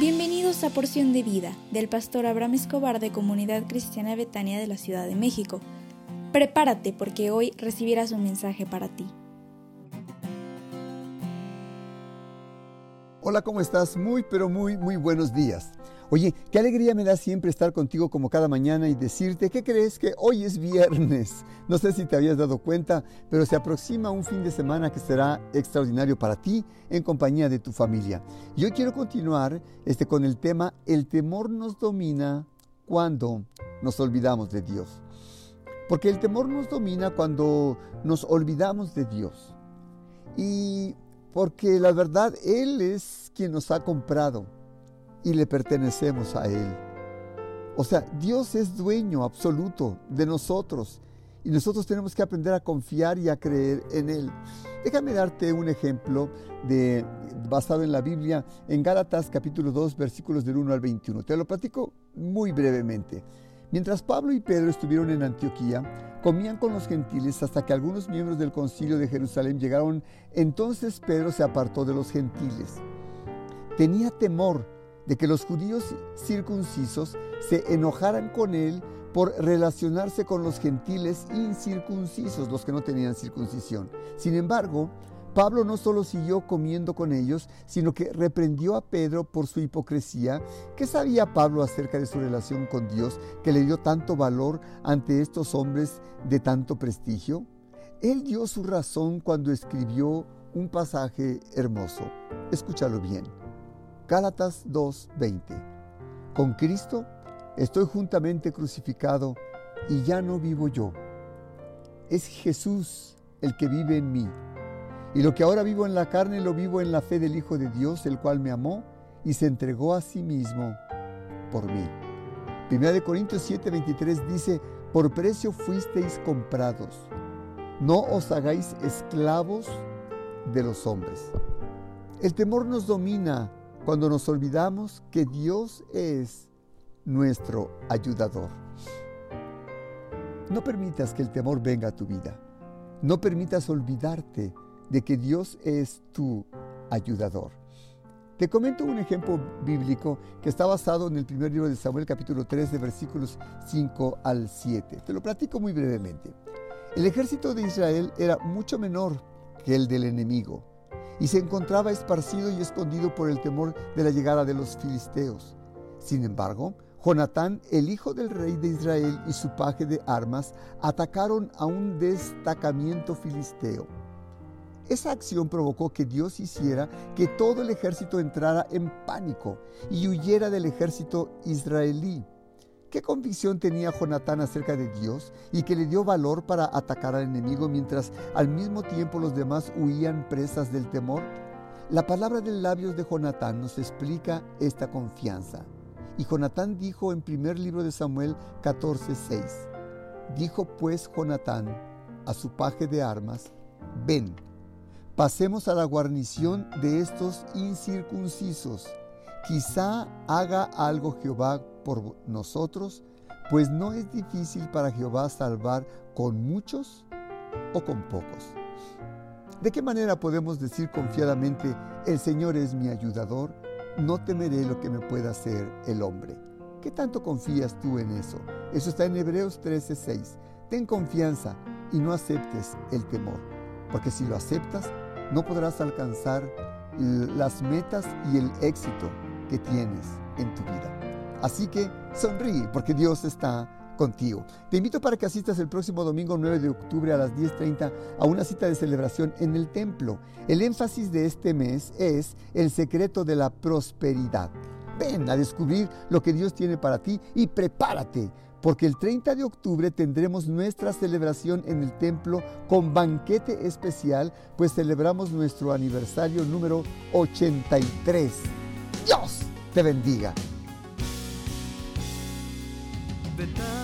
Bienvenidos a Porción de Vida del pastor Abraham Escobar de Comunidad Cristiana Betania de la Ciudad de México. Prepárate porque hoy recibirás un mensaje para ti. Hola, ¿cómo estás? Muy, pero muy, muy buenos días. Oye, qué alegría me da siempre estar contigo como cada mañana y decirte, ¿qué crees? Que hoy es viernes. No sé si te habías dado cuenta, pero se aproxima un fin de semana que será extraordinario para ti en compañía de tu familia. Y hoy quiero continuar este, con el tema, el temor nos domina cuando nos olvidamos de Dios. Porque el temor nos domina cuando nos olvidamos de Dios. Y porque la verdad, Él es quien nos ha comprado y le pertenecemos a Él. O sea, Dios es dueño absoluto de nosotros y nosotros tenemos que aprender a confiar y a creer en Él. Déjame darte un ejemplo de, basado en la Biblia, en Gálatas capítulo 2, versículos del 1 al 21. Te lo platico muy brevemente. Mientras Pablo y Pedro estuvieron en Antioquía, comían con los gentiles hasta que algunos miembros del concilio de Jerusalén llegaron. Entonces Pedro se apartó de los gentiles. Tenía temor de que los judíos circuncisos se enojaran con él por relacionarse con los gentiles incircuncisos, los que no tenían circuncisión. Sin embargo, Pablo no solo siguió comiendo con ellos, sino que reprendió a Pedro por su hipocresía. ¿Qué sabía Pablo acerca de su relación con Dios que le dio tanto valor ante estos hombres de tanto prestigio? Él dio su razón cuando escribió un pasaje hermoso. Escúchalo bien. Gálatas 2:20. Con Cristo estoy juntamente crucificado y ya no vivo yo. Es Jesús el que vive en mí. Y lo que ahora vivo en la carne lo vivo en la fe del Hijo de Dios, el cual me amó y se entregó a sí mismo por mí. Primera de Corintios 7:23 dice, por precio fuisteis comprados. No os hagáis esclavos de los hombres. El temor nos domina cuando nos olvidamos que Dios es nuestro ayudador. No permitas que el temor venga a tu vida. No permitas olvidarte de que Dios es tu ayudador. Te comento un ejemplo bíblico que está basado en el primer libro de Samuel capítulo 3 de versículos 5 al 7. Te lo platico muy brevemente. El ejército de Israel era mucho menor que el del enemigo y se encontraba esparcido y escondido por el temor de la llegada de los filisteos. Sin embargo, Jonatán, el hijo del rey de Israel y su paje de armas, atacaron a un destacamiento filisteo. Esa acción provocó que Dios hiciera que todo el ejército entrara en pánico y huyera del ejército israelí. ¿Qué convicción tenía Jonatán acerca de Dios y que le dio valor para atacar al enemigo mientras al mismo tiempo los demás huían presas del temor? La palabra de labios de Jonatán nos explica esta confianza. Y Jonatán dijo en primer libro de Samuel 14:6, dijo pues Jonatán a su paje de armas, ven, pasemos a la guarnición de estos incircuncisos, quizá haga algo Jehová por nosotros, pues no es difícil para Jehová salvar con muchos o con pocos. ¿De qué manera podemos decir confiadamente, el Señor es mi ayudador? No temeré lo que me pueda hacer el hombre. ¿Qué tanto confías tú en eso? Eso está en Hebreos 13:6. Ten confianza y no aceptes el temor, porque si lo aceptas, no podrás alcanzar las metas y el éxito que tienes en tu vida. Así que sonríe porque Dios está contigo. Te invito para que asistas el próximo domingo 9 de octubre a las 10.30 a una cita de celebración en el templo. El énfasis de este mes es el secreto de la prosperidad. Ven a descubrir lo que Dios tiene para ti y prepárate porque el 30 de octubre tendremos nuestra celebración en el templo con banquete especial, pues celebramos nuestro aniversario número 83. Dios te bendiga. the time